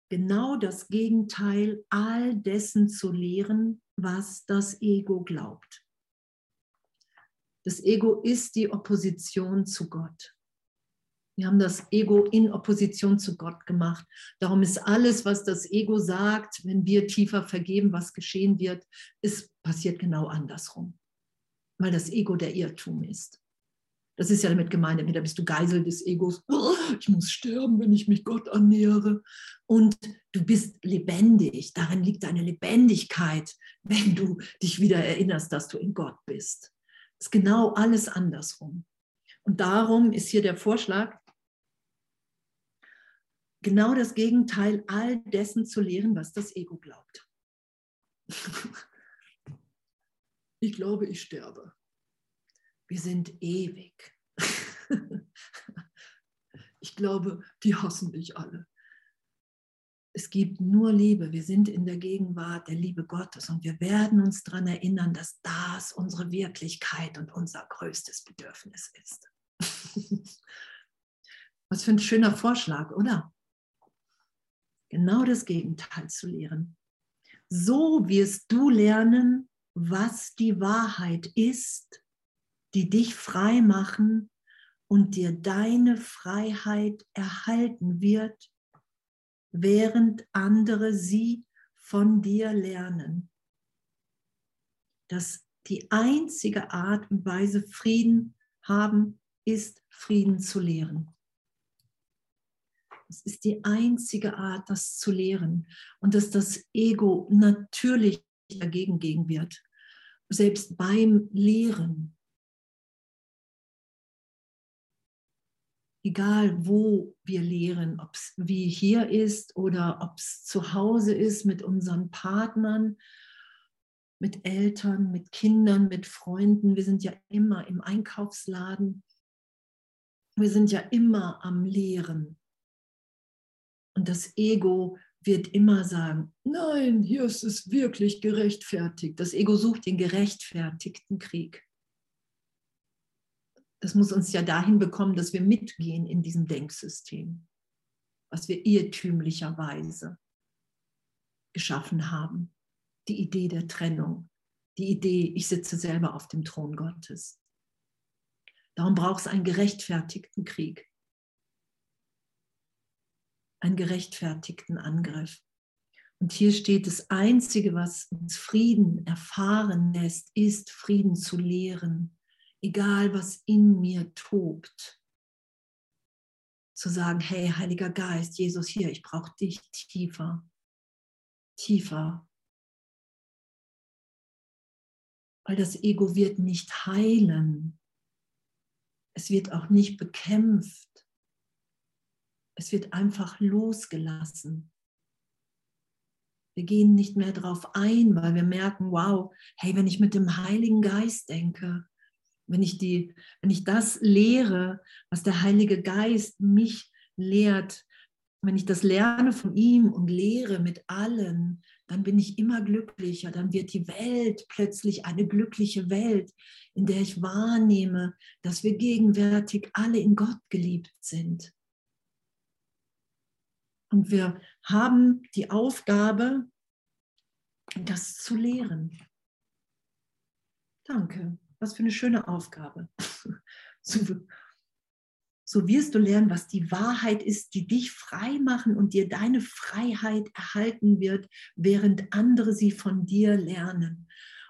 genau das Gegenteil all dessen zu lehren, was das Ego glaubt. Das Ego ist die Opposition zu Gott. Wir haben das Ego in Opposition zu Gott gemacht. Darum ist alles, was das Ego sagt, wenn wir tiefer vergeben, was geschehen wird, ist passiert genau andersrum, weil das Ego der Irrtum ist. Das ist ja damit gemeint, entweder bist du Geisel des Egos, ich muss sterben, wenn ich mich Gott annähere. Und du bist lebendig, darin liegt deine Lebendigkeit, wenn du dich wieder erinnerst, dass du in Gott bist. Das ist genau alles andersrum. Und darum ist hier der Vorschlag, genau das Gegenteil all dessen zu lehren, was das Ego glaubt. Ich glaube, ich sterbe. Wir sind ewig. Ich glaube, die hassen dich alle. Es gibt nur Liebe. Wir sind in der Gegenwart der Liebe Gottes und wir werden uns daran erinnern, dass das unsere Wirklichkeit und unser größtes Bedürfnis ist. Was für ein schöner Vorschlag, oder? Genau das Gegenteil zu lehren. So wirst du lernen, was die Wahrheit ist die dich frei machen und dir deine Freiheit erhalten wird, während andere sie von dir lernen. Dass die einzige Art und Weise Frieden haben, ist Frieden zu lehren. Es ist die einzige Art, das zu lehren und dass das Ego natürlich dagegen gehen wird. Selbst beim Lehren egal wo wir lehren, ob es wie hier ist oder ob es zu Hause ist mit unseren Partnern, mit Eltern, mit Kindern, mit Freunden. Wir sind ja immer im Einkaufsladen. Wir sind ja immer am Lehren. Und das Ego wird immer sagen, nein, hier ist es wirklich gerechtfertigt. Das Ego sucht den gerechtfertigten Krieg das muss uns ja dahin bekommen, dass wir mitgehen in diesem Denksystem, was wir irrtümlicherweise geschaffen haben. Die Idee der Trennung, die Idee, ich sitze selber auf dem Thron Gottes. Darum braucht es einen gerechtfertigten Krieg, einen gerechtfertigten Angriff. Und hier steht, das Einzige, was uns Frieden erfahren lässt, ist Frieden zu lehren egal was in mir tobt, zu sagen, hey, Heiliger Geist, Jesus hier, ich brauche dich tiefer, tiefer. Weil das Ego wird nicht heilen. Es wird auch nicht bekämpft. Es wird einfach losgelassen. Wir gehen nicht mehr darauf ein, weil wir merken, wow, hey, wenn ich mit dem Heiligen Geist denke, wenn ich, die, wenn ich das lehre, was der Heilige Geist mich lehrt, wenn ich das lerne von ihm und lehre mit allen, dann bin ich immer glücklicher. Dann wird die Welt plötzlich eine glückliche Welt, in der ich wahrnehme, dass wir gegenwärtig alle in Gott geliebt sind. Und wir haben die Aufgabe, das zu lehren. Danke. Was für eine schöne Aufgabe. So, so wirst du lernen, was die Wahrheit ist, die dich frei machen und dir deine Freiheit erhalten wird, während andere sie von dir lernen.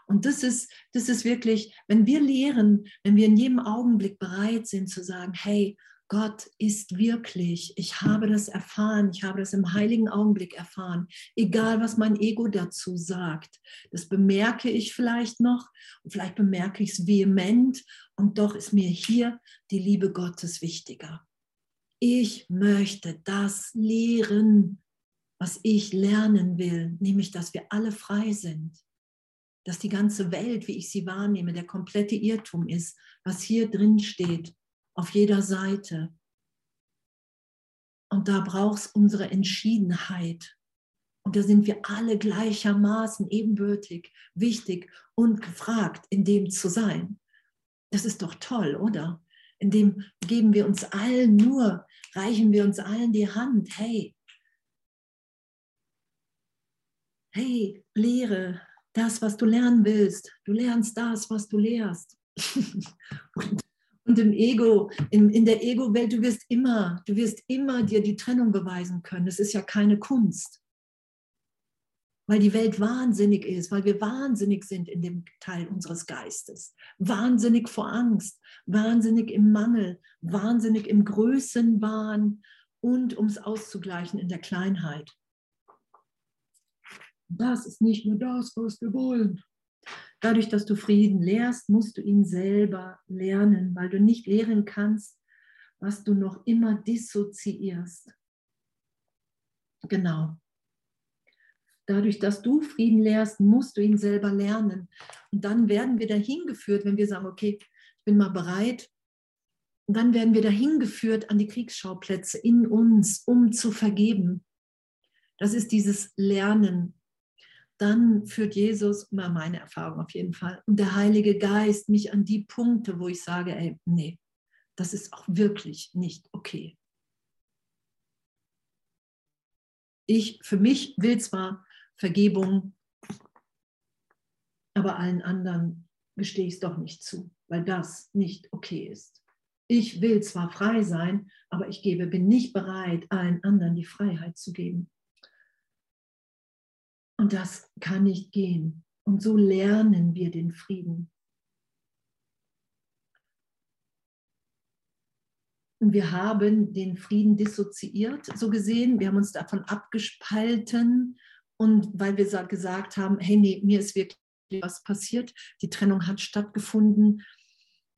Und das ist, das ist wirklich, wenn wir lehren, wenn wir in jedem Augenblick bereit sind zu sagen, hey, Gott ist wirklich. Ich habe das erfahren. Ich habe das im heiligen Augenblick erfahren. Egal, was mein Ego dazu sagt. Das bemerke ich vielleicht noch und vielleicht bemerke ich es vehement und doch ist mir hier die Liebe Gottes wichtiger. Ich möchte das lehren, was ich lernen will, nämlich, dass wir alle frei sind. Dass die ganze Welt, wie ich sie wahrnehme, der komplette Irrtum ist, was hier drin steht auf jeder Seite. Und da braucht es unsere Entschiedenheit. Und da sind wir alle gleichermaßen ebenbürtig, wichtig und gefragt, in dem zu sein. Das ist doch toll, oder? In dem geben wir uns allen nur, reichen wir uns allen die Hand. Hey, hey, lehre das, was du lernen willst. Du lernst das, was du lehrst. und und im Ego, in, in der Ego-Welt, du wirst immer, du wirst immer dir die Trennung beweisen können. Es ist ja keine Kunst. Weil die Welt wahnsinnig ist, weil wir wahnsinnig sind in dem Teil unseres Geistes. Wahnsinnig vor Angst, wahnsinnig im Mangel, wahnsinnig im Größenwahn und um es auszugleichen in der Kleinheit. Das ist nicht nur das, was wir wollen. Dadurch, dass du Frieden lehrst, musst du ihn selber lernen, weil du nicht lehren kannst, was du noch immer dissoziierst. Genau. Dadurch, dass du Frieden lehrst, musst du ihn selber lernen. Und dann werden wir dahin geführt, wenn wir sagen, okay, ich bin mal bereit. Und dann werden wir dahin geführt an die Kriegsschauplätze in uns, um zu vergeben. Das ist dieses Lernen, dann führt Jesus, mal meine Erfahrung auf jeden Fall, und der Heilige Geist mich an die Punkte, wo ich sage, ey, nee, das ist auch wirklich nicht okay. Ich für mich will zwar Vergebung, aber allen anderen gestehe ich es doch nicht zu, weil das nicht okay ist. Ich will zwar frei sein, aber ich gebe, bin nicht bereit, allen anderen die Freiheit zu geben. Und das kann nicht gehen. Und so lernen wir den Frieden. Und wir haben den Frieden dissoziiert, so gesehen. Wir haben uns davon abgespalten. Und weil wir gesagt haben, hey, nee, mir ist wirklich was passiert. Die Trennung hat stattgefunden.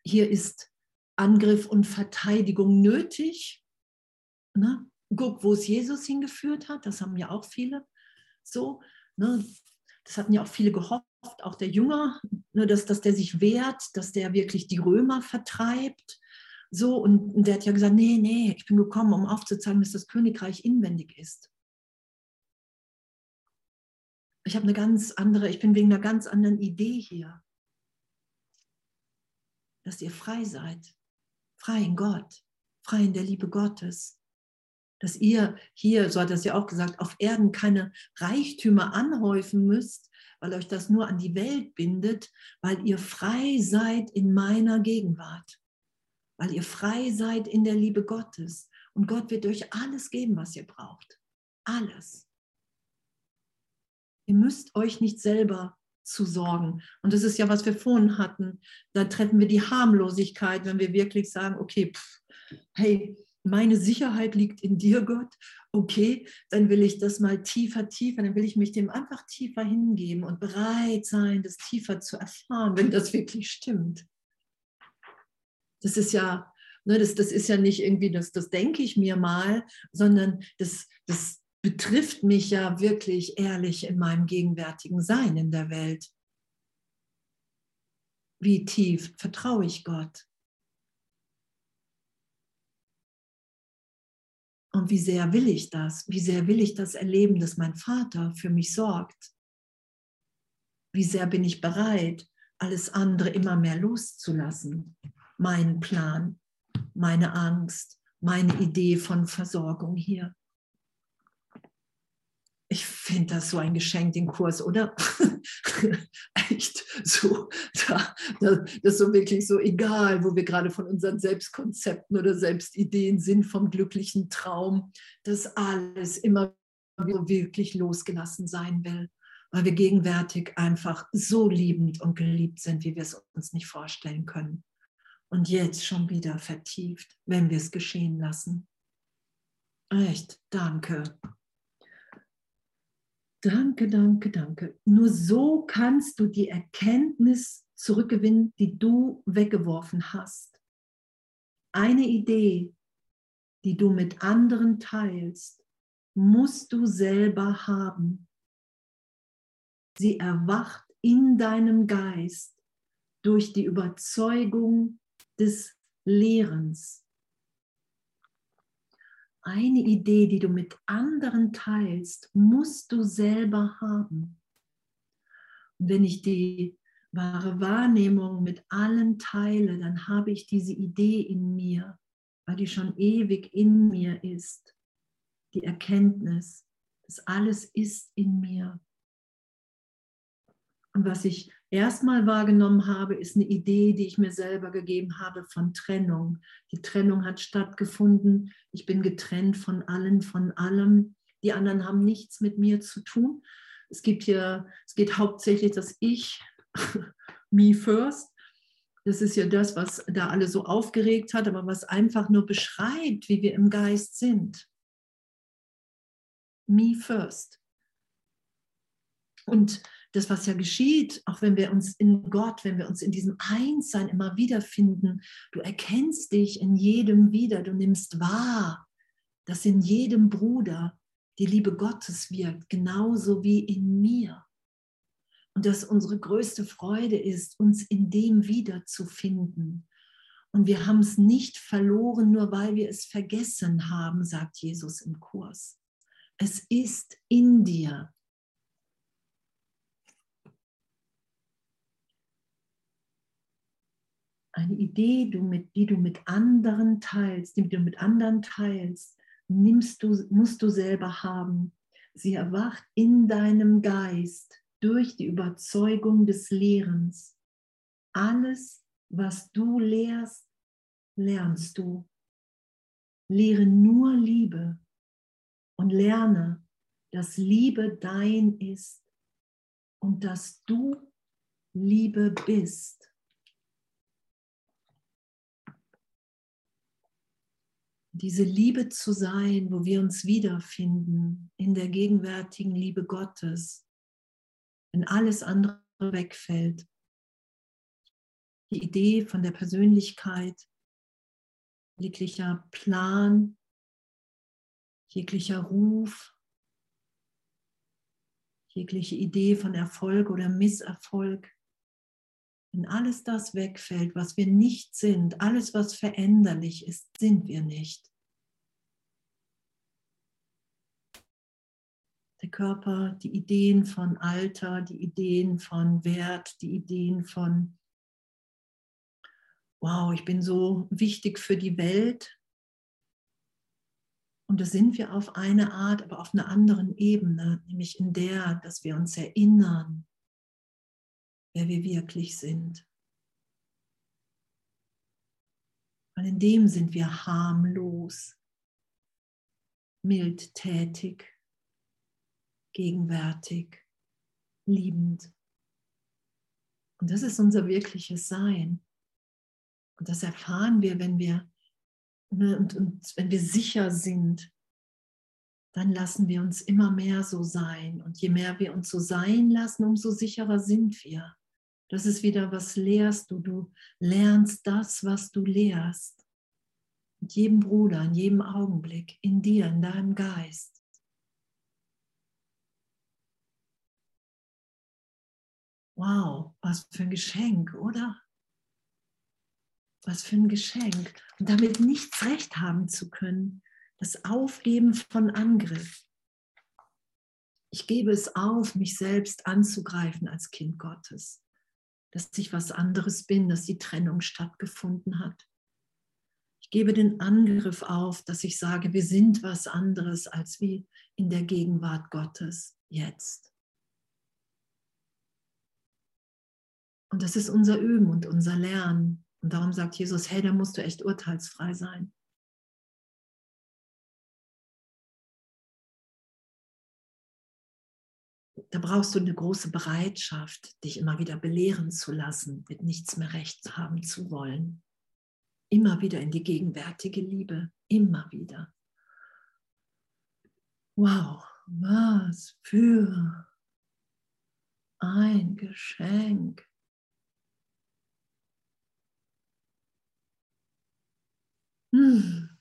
Hier ist Angriff und Verteidigung nötig. Na, guck, wo es Jesus hingeführt hat. Das haben ja auch viele. So, Ne? Das hatten ja auch viele gehofft, auch der Jünger, ne, dass, dass der sich wehrt, dass der wirklich die Römer vertreibt. So, und, und der hat ja gesagt, nee, nee, ich bin gekommen, um aufzuzeigen, dass das Königreich inwendig ist. Ich habe eine ganz andere, ich bin wegen einer ganz anderen Idee hier. Dass ihr frei seid. Frei in Gott. Frei in der Liebe Gottes dass ihr hier, so hat es ja auch gesagt, auf Erden keine Reichtümer anhäufen müsst, weil euch das nur an die Welt bindet, weil ihr frei seid in meiner Gegenwart, weil ihr frei seid in der Liebe Gottes. Und Gott wird euch alles geben, was ihr braucht. Alles. Ihr müsst euch nicht selber zu sorgen. Und das ist ja, was wir vorhin hatten. Da treffen wir die Harmlosigkeit, wenn wir wirklich sagen, okay, pff, hey, meine Sicherheit liegt in dir, Gott, okay, dann will ich das mal tiefer, tiefer, dann will ich mich dem einfach tiefer hingeben und bereit sein, das tiefer zu erfahren, wenn das wirklich stimmt. Das ist ja, ne, das, das ist ja nicht irgendwie, das, das denke ich mir mal, sondern das, das betrifft mich ja wirklich ehrlich in meinem gegenwärtigen Sein in der Welt. Wie tief vertraue ich Gott? Und wie sehr will ich das? Wie sehr will ich das erleben, dass mein Vater für mich sorgt? Wie sehr bin ich bereit, alles andere immer mehr loszulassen? Meinen Plan, meine Angst, meine Idee von Versorgung hier ich finde das so ein Geschenk, den Kurs, oder? Echt so, da, da, das ist so wirklich so egal, wo wir gerade von unseren Selbstkonzepten oder Selbstideen sind, vom glücklichen Traum, dass alles immer wirklich losgelassen sein will, weil wir gegenwärtig einfach so liebend und geliebt sind, wie wir es uns nicht vorstellen können. Und jetzt schon wieder vertieft, wenn wir es geschehen lassen. Echt, danke. Danke, danke, danke. Nur so kannst du die Erkenntnis zurückgewinnen, die du weggeworfen hast. Eine Idee, die du mit anderen teilst, musst du selber haben. Sie erwacht in deinem Geist durch die Überzeugung des Lehrens eine Idee, die du mit anderen teilst, musst du selber haben. Und wenn ich die wahre Wahrnehmung mit allen teile, dann habe ich diese Idee in mir, weil die schon ewig in mir ist. Die Erkenntnis, dass alles ist in mir. Und was ich erstmal wahrgenommen habe, ist eine Idee, die ich mir selber gegeben habe von Trennung. Die Trennung hat stattgefunden. Ich bin getrennt von allen, von allem. Die anderen haben nichts mit mir zu tun. Es gibt hier, es geht hauptsächlich das Ich, me first. Das ist ja das, was da alle so aufgeregt hat, aber was einfach nur beschreibt, wie wir im Geist sind. Me first. Und das, was ja geschieht, auch wenn wir uns in Gott, wenn wir uns in diesem Einssein immer wiederfinden, du erkennst dich in jedem wieder, du nimmst wahr, dass in jedem Bruder die Liebe Gottes wirkt, genauso wie in mir. Und dass unsere größte Freude ist, uns in dem wiederzufinden. Und wir haben es nicht verloren, nur weil wir es vergessen haben, sagt Jesus im Kurs. Es ist in dir. Eine Idee, du mit, die du mit anderen teilst, die du mit anderen teilst, nimmst du, musst du selber haben. Sie erwacht in deinem Geist durch die Überzeugung des Lehrens. Alles, was du lehrst, lernst du. Lehre nur Liebe und lerne, dass Liebe dein ist und dass du Liebe bist. Diese Liebe zu sein, wo wir uns wiederfinden in der gegenwärtigen Liebe Gottes, wenn alles andere wegfällt. Die Idee von der Persönlichkeit, jeglicher Plan, jeglicher Ruf, jegliche Idee von Erfolg oder Misserfolg, wenn alles das wegfällt, was wir nicht sind, alles, was veränderlich ist, sind wir nicht. Der Körper, die Ideen von Alter, die Ideen von Wert, die Ideen von, wow, ich bin so wichtig für die Welt. Und das sind wir auf eine Art, aber auf einer anderen Ebene, nämlich in der, dass wir uns erinnern, wer wir wirklich sind. Weil in dem sind wir harmlos, mildtätig, gegenwärtig, liebend. Und das ist unser wirkliches Sein. Und das erfahren wir, wenn wir, ne, und, und wenn wir sicher sind, dann lassen wir uns immer mehr so sein. Und je mehr wir uns so sein lassen, umso sicherer sind wir. Das ist wieder, was lehrst du? Du lernst das, was du lehrst. Mit jedem Bruder, in jedem Augenblick, in dir, in deinem Geist. Wow, was für ein Geschenk, oder? Was für ein Geschenk. Und damit nichts recht haben zu können, das Aufgeben von Angriff. Ich gebe es auf, mich selbst anzugreifen als Kind Gottes, dass ich was anderes bin, dass die Trennung stattgefunden hat. Ich gebe den Angriff auf, dass ich sage, wir sind was anderes als wie in der Gegenwart Gottes jetzt. Und das ist unser Üben und unser Lernen. Und darum sagt Jesus, hey, da musst du echt urteilsfrei sein. Da brauchst du eine große Bereitschaft, dich immer wieder belehren zu lassen, mit nichts mehr recht haben zu wollen. Immer wieder in die gegenwärtige Liebe, immer wieder. Wow, was für ein Geschenk. Hm.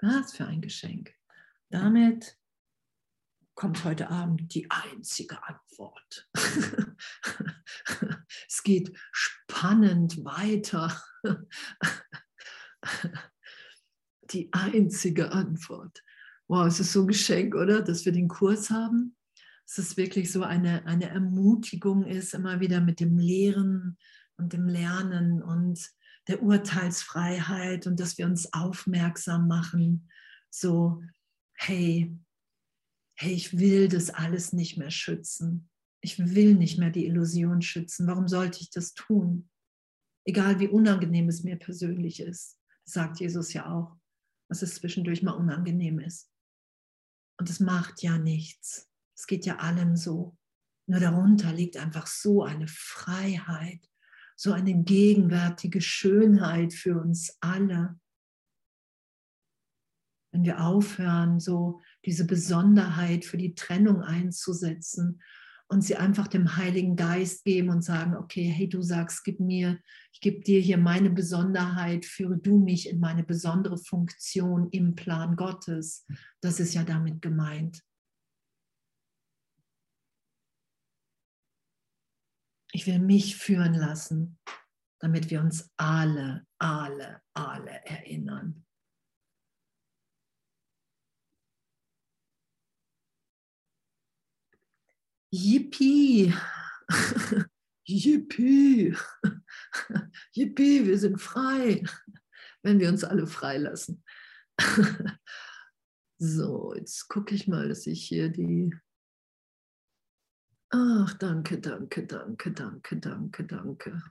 Was für ein Geschenk. Damit kommt heute Abend die einzige Antwort. es geht spannend weiter. die einzige Antwort. Wow, es ist so ein Geschenk, oder? Dass wir den Kurs haben. Es wirklich so eine, eine Ermutigung ist, immer wieder mit dem Lehren und dem Lernen und der Urteilsfreiheit und dass wir uns aufmerksam machen, so hey, hey, ich will das alles nicht mehr schützen. Ich will nicht mehr die Illusion schützen. Warum sollte ich das tun? Egal wie unangenehm es mir persönlich ist, sagt Jesus ja auch, dass es zwischendurch mal unangenehm ist. Und es macht ja nichts. Es geht ja allem so. Nur darunter liegt einfach so eine Freiheit, so eine gegenwärtige Schönheit für uns alle wenn wir aufhören, so diese Besonderheit für die Trennung einzusetzen und sie einfach dem Heiligen Geist geben und sagen, okay, hey, du sagst, gib mir, ich gebe dir hier meine Besonderheit, führe du mich in meine besondere Funktion im Plan Gottes. Das ist ja damit gemeint. Ich will mich führen lassen, damit wir uns alle, alle, alle erinnern. Yippie! Yippie! Yippie, wir sind frei, wenn wir uns alle freilassen. So, jetzt gucke ich mal, dass ich hier die. Ach, danke, danke, danke, danke, danke, danke.